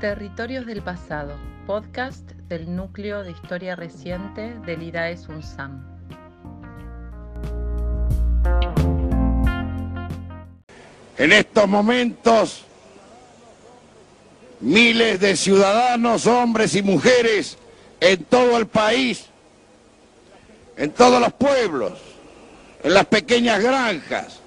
Territorios del Pasado, podcast del Núcleo de Historia Reciente del IDAES UNSAM. En estos momentos, miles de ciudadanos, hombres y mujeres en todo el país, en todos los pueblos, en las pequeñas granjas,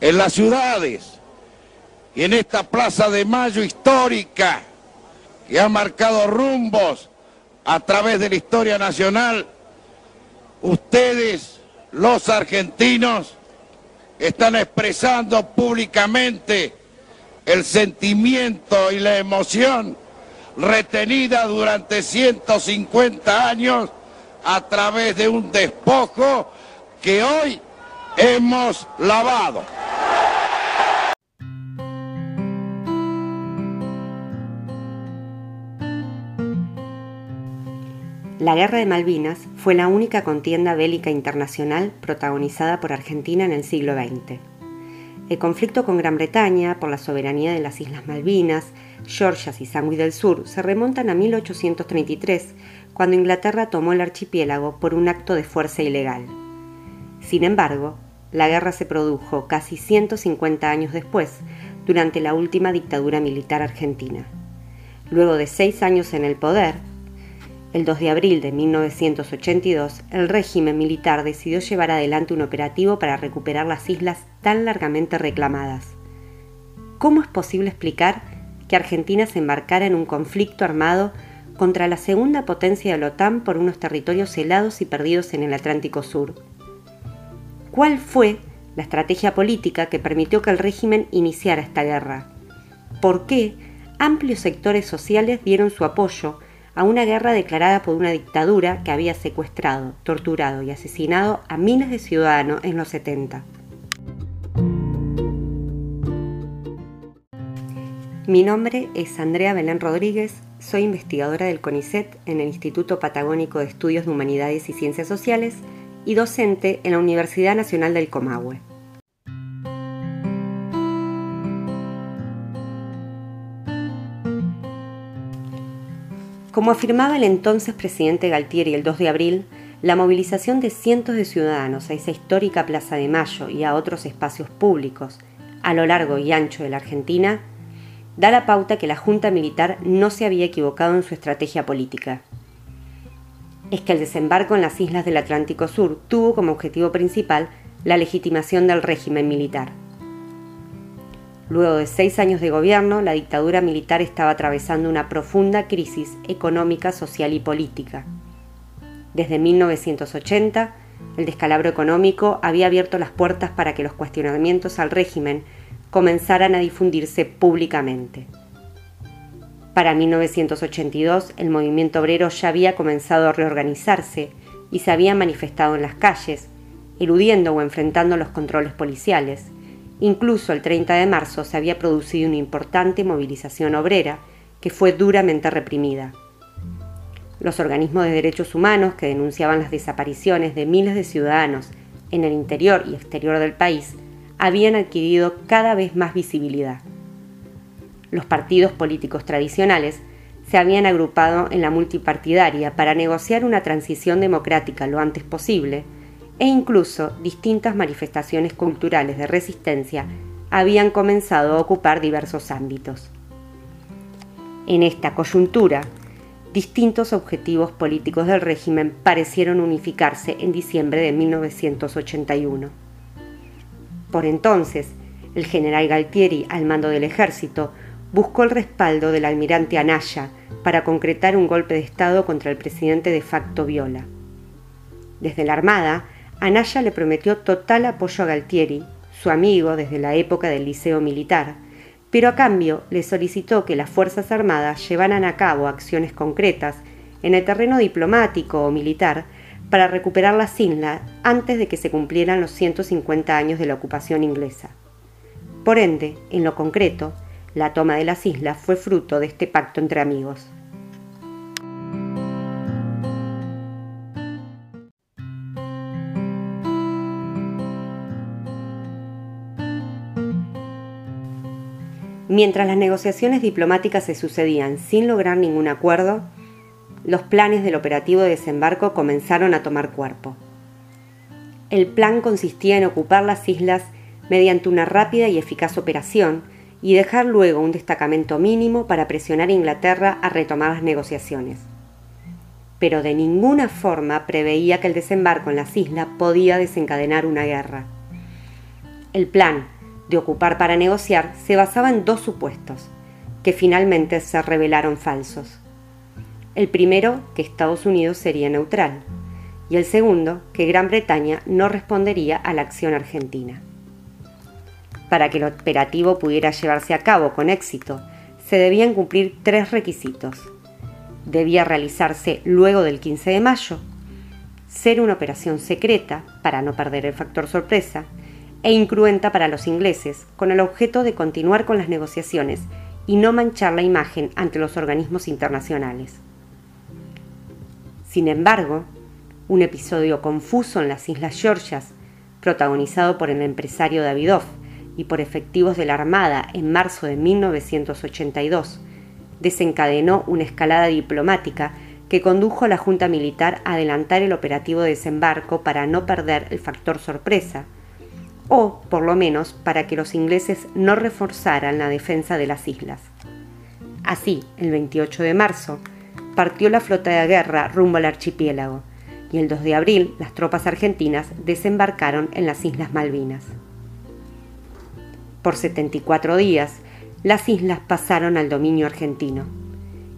en las ciudades y en esta Plaza de Mayo histórica que ha marcado rumbos a través de la historia nacional, ustedes, los argentinos, están expresando públicamente el sentimiento y la emoción retenida durante 150 años a través de un despojo que hoy hemos lavado. La Guerra de Malvinas fue la única contienda bélica internacional protagonizada por Argentina en el siglo XX. El conflicto con Gran Bretaña por la soberanía de las Islas Malvinas, Georgias y Sandwich del Sur se remontan a 1833, cuando Inglaterra tomó el archipiélago por un acto de fuerza ilegal. Sin embargo, la guerra se produjo casi 150 años después, durante la última dictadura militar argentina. Luego de seis años en el poder, el 2 de abril de 1982, el régimen militar decidió llevar adelante un operativo para recuperar las islas tan largamente reclamadas. ¿Cómo es posible explicar que Argentina se embarcara en un conflicto armado contra la segunda potencia de la OTAN por unos territorios helados y perdidos en el Atlántico Sur? ¿Cuál fue la estrategia política que permitió que el régimen iniciara esta guerra? ¿Por qué amplios sectores sociales dieron su apoyo a una guerra declarada por una dictadura que había secuestrado, torturado y asesinado a miles de ciudadanos en los 70. Mi nombre es Andrea Belén Rodríguez, soy investigadora del CONICET en el Instituto Patagónico de Estudios de Humanidades y Ciencias Sociales y docente en la Universidad Nacional del Comahue. Como afirmaba el entonces presidente Galtieri el 2 de abril, la movilización de cientos de ciudadanos a esa histórica Plaza de Mayo y a otros espacios públicos a lo largo y ancho de la Argentina da la pauta que la Junta Militar no se había equivocado en su estrategia política. Es que el desembarco en las islas del Atlántico Sur tuvo como objetivo principal la legitimación del régimen militar. Luego de seis años de gobierno, la dictadura militar estaba atravesando una profunda crisis económica, social y política. Desde 1980, el descalabro económico había abierto las puertas para que los cuestionamientos al régimen comenzaran a difundirse públicamente. Para 1982, el movimiento obrero ya había comenzado a reorganizarse y se había manifestado en las calles, eludiendo o enfrentando los controles policiales, Incluso el 30 de marzo se había producido una importante movilización obrera que fue duramente reprimida. Los organismos de derechos humanos que denunciaban las desapariciones de miles de ciudadanos en el interior y exterior del país habían adquirido cada vez más visibilidad. Los partidos políticos tradicionales se habían agrupado en la multipartidaria para negociar una transición democrática lo antes posible e incluso distintas manifestaciones culturales de resistencia habían comenzado a ocupar diversos ámbitos. En esta coyuntura, distintos objetivos políticos del régimen parecieron unificarse en diciembre de 1981. Por entonces, el general Galtieri, al mando del ejército, buscó el respaldo del almirante Anaya para concretar un golpe de Estado contra el presidente de facto Viola. Desde la Armada Anaya le prometió total apoyo a Galtieri, su amigo desde la época del liceo militar, pero a cambio le solicitó que las Fuerzas Armadas llevaran a cabo acciones concretas en el terreno diplomático o militar para recuperar las islas antes de que se cumplieran los 150 años de la ocupación inglesa. Por ende, en lo concreto, la toma de las islas fue fruto de este pacto entre amigos. Mientras las negociaciones diplomáticas se sucedían sin lograr ningún acuerdo, los planes del operativo de desembarco comenzaron a tomar cuerpo. El plan consistía en ocupar las islas mediante una rápida y eficaz operación y dejar luego un destacamento mínimo para presionar a Inglaterra a retomar las negociaciones. Pero de ninguna forma preveía que el desembarco en las islas podía desencadenar una guerra. El plan de ocupar para negociar se basaba en dos supuestos, que finalmente se revelaron falsos. El primero, que Estados Unidos sería neutral, y el segundo, que Gran Bretaña no respondería a la acción argentina. Para que el operativo pudiera llevarse a cabo con éxito, se debían cumplir tres requisitos. Debía realizarse luego del 15 de mayo, ser una operación secreta para no perder el factor sorpresa, e incruenta para los ingleses, con el objeto de continuar con las negociaciones y no manchar la imagen ante los organismos internacionales. Sin embargo, un episodio confuso en las Islas Georgias, protagonizado por el empresario Davidoff y por efectivos de la Armada en marzo de 1982, desencadenó una escalada diplomática que condujo a la Junta Militar a adelantar el operativo de desembarco para no perder el factor sorpresa, o por lo menos para que los ingleses no reforzaran la defensa de las islas. Así, el 28 de marzo, partió la flota de guerra rumbo al archipiélago, y el 2 de abril las tropas argentinas desembarcaron en las Islas Malvinas. Por 74 días, las islas pasaron al dominio argentino,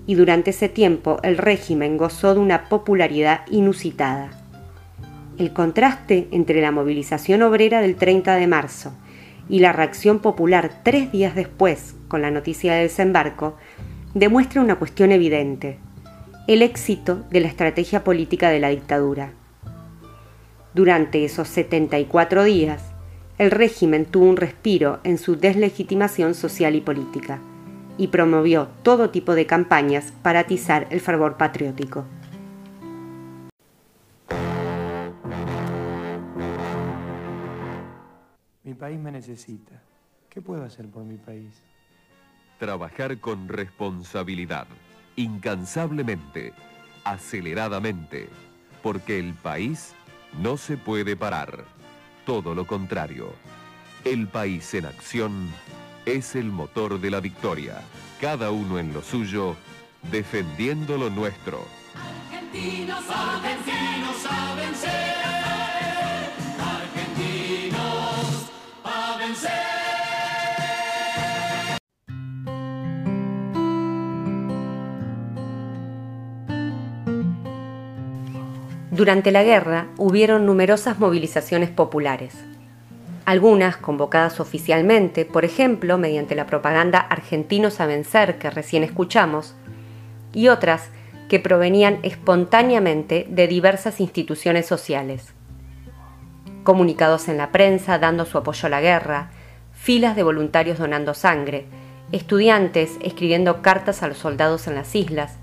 y durante ese tiempo el régimen gozó de una popularidad inusitada el contraste entre la movilización obrera del 30 de marzo y la reacción popular tres días después con la noticia de desembarco demuestra una cuestión evidente, el éxito de la estrategia política de la dictadura. Durante esos 74 días, el régimen tuvo un respiro en su deslegitimación social y política y promovió todo tipo de campañas para atizar el fervor patriótico. Mi país me necesita. ¿Qué puedo hacer por mi país? Trabajar con responsabilidad, incansablemente, aceleradamente, porque el país no se puede parar. Todo lo contrario. El país en acción es el motor de la victoria. Cada uno en lo suyo, defendiendo lo nuestro. Argentinos, Durante la guerra hubieron numerosas movilizaciones populares, algunas convocadas oficialmente, por ejemplo, mediante la propaganda Argentinos a vencer que recién escuchamos, y otras que provenían espontáneamente de diversas instituciones sociales. Comunicados en la prensa dando su apoyo a la guerra, filas de voluntarios donando sangre, estudiantes escribiendo cartas a los soldados en las islas,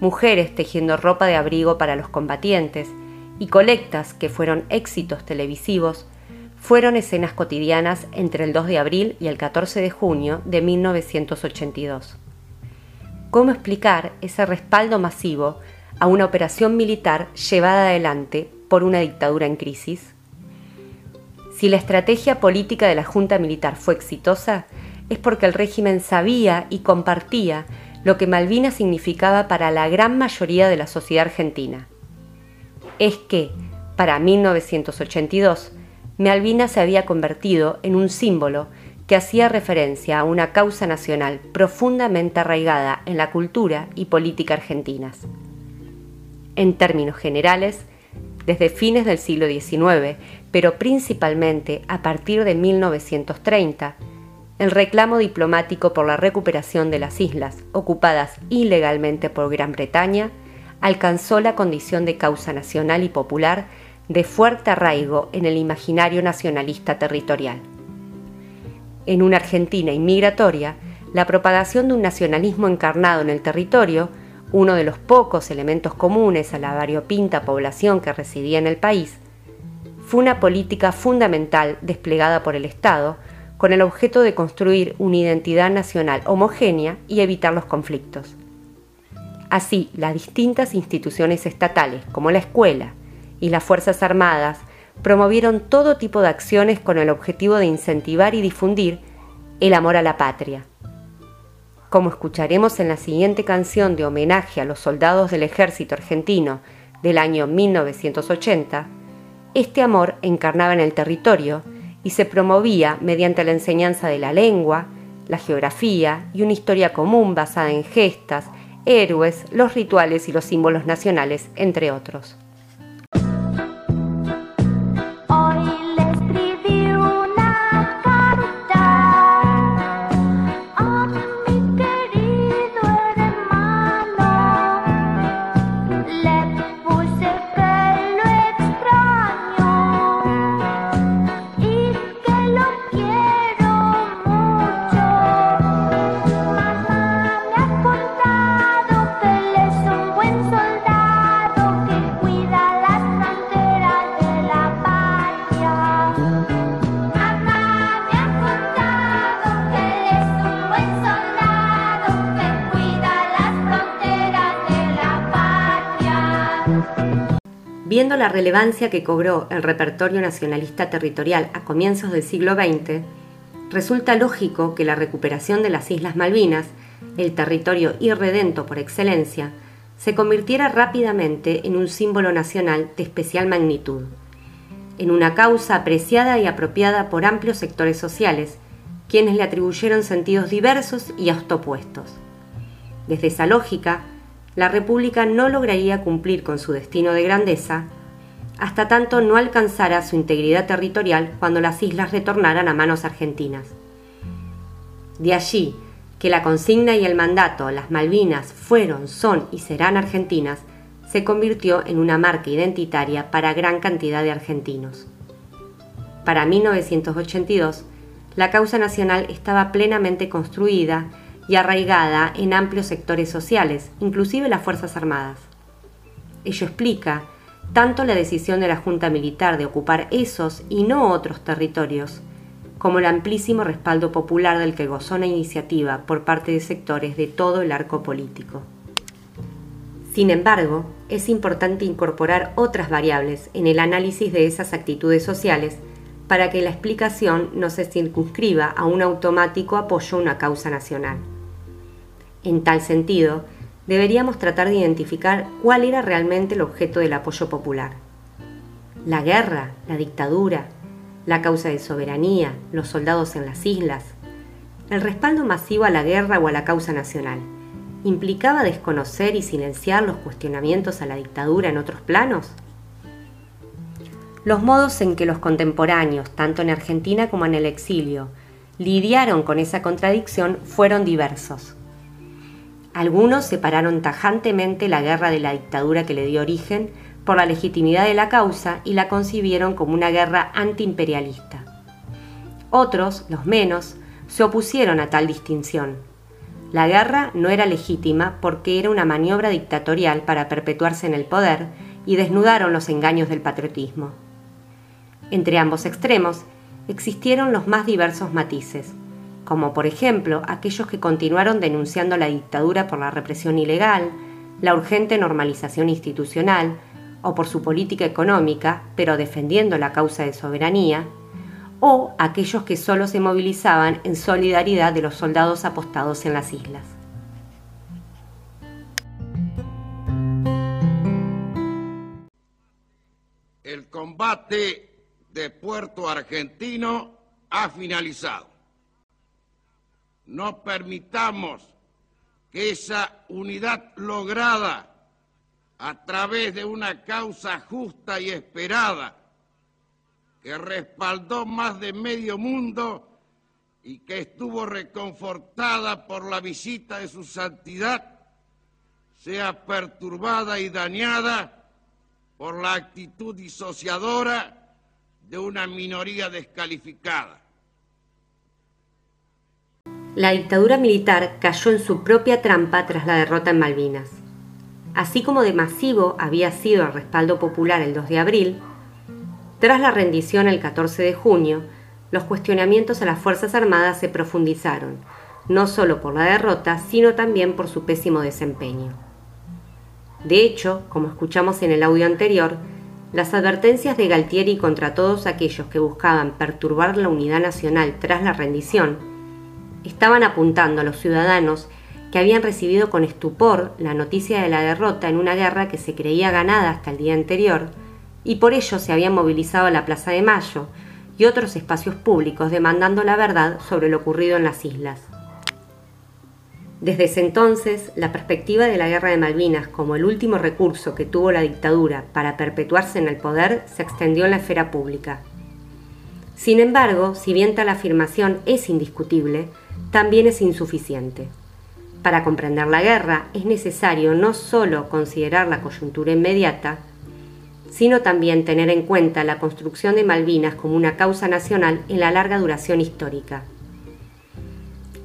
mujeres tejiendo ropa de abrigo para los combatientes y colectas que fueron éxitos televisivos, fueron escenas cotidianas entre el 2 de abril y el 14 de junio de 1982. ¿Cómo explicar ese respaldo masivo a una operación militar llevada adelante por una dictadura en crisis? Si la estrategia política de la Junta Militar fue exitosa, es porque el régimen sabía y compartía lo que Malvinas significaba para la gran mayoría de la sociedad argentina. Es que, para 1982, Malvinas se había convertido en un símbolo que hacía referencia a una causa nacional profundamente arraigada en la cultura y política argentinas. En términos generales, desde fines del siglo XIX, pero principalmente a partir de 1930, el reclamo diplomático por la recuperación de las islas ocupadas ilegalmente por Gran Bretaña alcanzó la condición de causa nacional y popular de fuerte arraigo en el imaginario nacionalista territorial. En una Argentina inmigratoria, la propagación de un nacionalismo encarnado en el territorio, uno de los pocos elementos comunes a la variopinta población que residía en el país, fue una política fundamental desplegada por el Estado con el objeto de construir una identidad nacional homogénea y evitar los conflictos. Así, las distintas instituciones estatales, como la escuela y las Fuerzas Armadas, promovieron todo tipo de acciones con el objetivo de incentivar y difundir el amor a la patria. Como escucharemos en la siguiente canción de homenaje a los soldados del ejército argentino del año 1980, este amor encarnaba en el territorio y se promovía mediante la enseñanza de la lengua, la geografía y una historia común basada en gestas, héroes, los rituales y los símbolos nacionales, entre otros. Viendo la relevancia que cobró el repertorio nacionalista territorial a comienzos del siglo XX, resulta lógico que la recuperación de las Islas Malvinas, el territorio irredento por excelencia, se convirtiera rápidamente en un símbolo nacional de especial magnitud, en una causa apreciada y apropiada por amplios sectores sociales, quienes le atribuyeron sentidos diversos y opuestos. Desde esa lógica, la República no lograría cumplir con su destino de grandeza hasta tanto no alcanzara su integridad territorial cuando las islas retornaran a manos argentinas. De allí que la consigna y el mandato Las Malvinas fueron, son y serán argentinas se convirtió en una marca identitaria para gran cantidad de argentinos. Para 1982, la causa nacional estaba plenamente construida y arraigada en amplios sectores sociales, inclusive las Fuerzas Armadas. Ello explica tanto la decisión de la Junta Militar de ocupar esos y no otros territorios, como el amplísimo respaldo popular del que gozó la iniciativa por parte de sectores de todo el arco político. Sin embargo, es importante incorporar otras variables en el análisis de esas actitudes sociales para que la explicación no se circunscriba a un automático apoyo a una causa nacional. En tal sentido, deberíamos tratar de identificar cuál era realmente el objeto del apoyo popular. La guerra, la dictadura, la causa de soberanía, los soldados en las islas, el respaldo masivo a la guerra o a la causa nacional, ¿implicaba desconocer y silenciar los cuestionamientos a la dictadura en otros planos? Los modos en que los contemporáneos, tanto en Argentina como en el exilio, lidiaron con esa contradicción fueron diversos. Algunos separaron tajantemente la guerra de la dictadura que le dio origen por la legitimidad de la causa y la concibieron como una guerra antiimperialista. Otros, los menos, se opusieron a tal distinción. La guerra no era legítima porque era una maniobra dictatorial para perpetuarse en el poder y desnudaron los engaños del patriotismo. Entre ambos extremos existieron los más diversos matices como por ejemplo aquellos que continuaron denunciando la dictadura por la represión ilegal, la urgente normalización institucional o por su política económica, pero defendiendo la causa de soberanía, o aquellos que solo se movilizaban en solidaridad de los soldados apostados en las islas. El combate de Puerto Argentino ha finalizado no permitamos que esa unidad lograda a través de una causa justa y esperada que respaldó más de medio mundo y que estuvo reconfortada por la visita de su santidad, sea perturbada y dañada por la actitud disociadora de una minoría descalificada la dictadura militar cayó en su propia trampa tras la derrota en Malvinas. Así como de masivo había sido el respaldo popular el 2 de abril, tras la rendición el 14 de junio, los cuestionamientos a las Fuerzas Armadas se profundizaron, no solo por la derrota, sino también por su pésimo desempeño. De hecho, como escuchamos en el audio anterior, las advertencias de Galtieri contra todos aquellos que buscaban perturbar la unidad nacional tras la rendición estaban apuntando a los ciudadanos que habían recibido con estupor la noticia de la derrota en una guerra que se creía ganada hasta el día anterior, y por ello se habían movilizado a la Plaza de Mayo y otros espacios públicos demandando la verdad sobre lo ocurrido en las islas. Desde ese entonces, la perspectiva de la Guerra de Malvinas como el último recurso que tuvo la dictadura para perpetuarse en el poder se extendió en la esfera pública. Sin embargo, si bien tal afirmación es indiscutible, también es insuficiente. Para comprender la guerra es necesario no solo considerar la coyuntura inmediata, sino también tener en cuenta la construcción de Malvinas como una causa nacional en la larga duración histórica.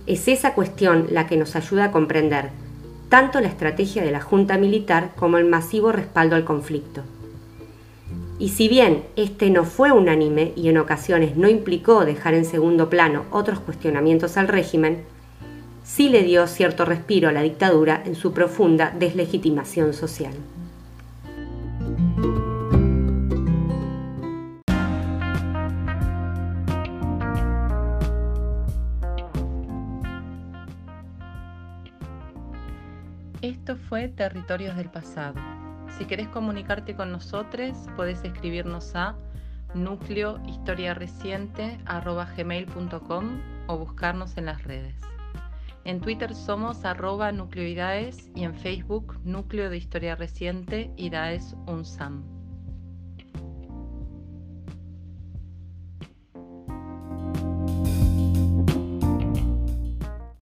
Es esa cuestión la que nos ayuda a comprender tanto la estrategia de la Junta Militar como el masivo respaldo al conflicto. Y si bien este no fue unánime y en ocasiones no implicó dejar en segundo plano otros cuestionamientos al régimen, sí le dio cierto respiro a la dictadura en su profunda deslegitimación social. Esto fue Territorios del Pasado. Si querés comunicarte con nosotros, podés escribirnos a núcleohistoriareciente.com o buscarnos en las redes. En Twitter somos arroba nucleoidades y en Facebook Núcleo de Historia Reciente.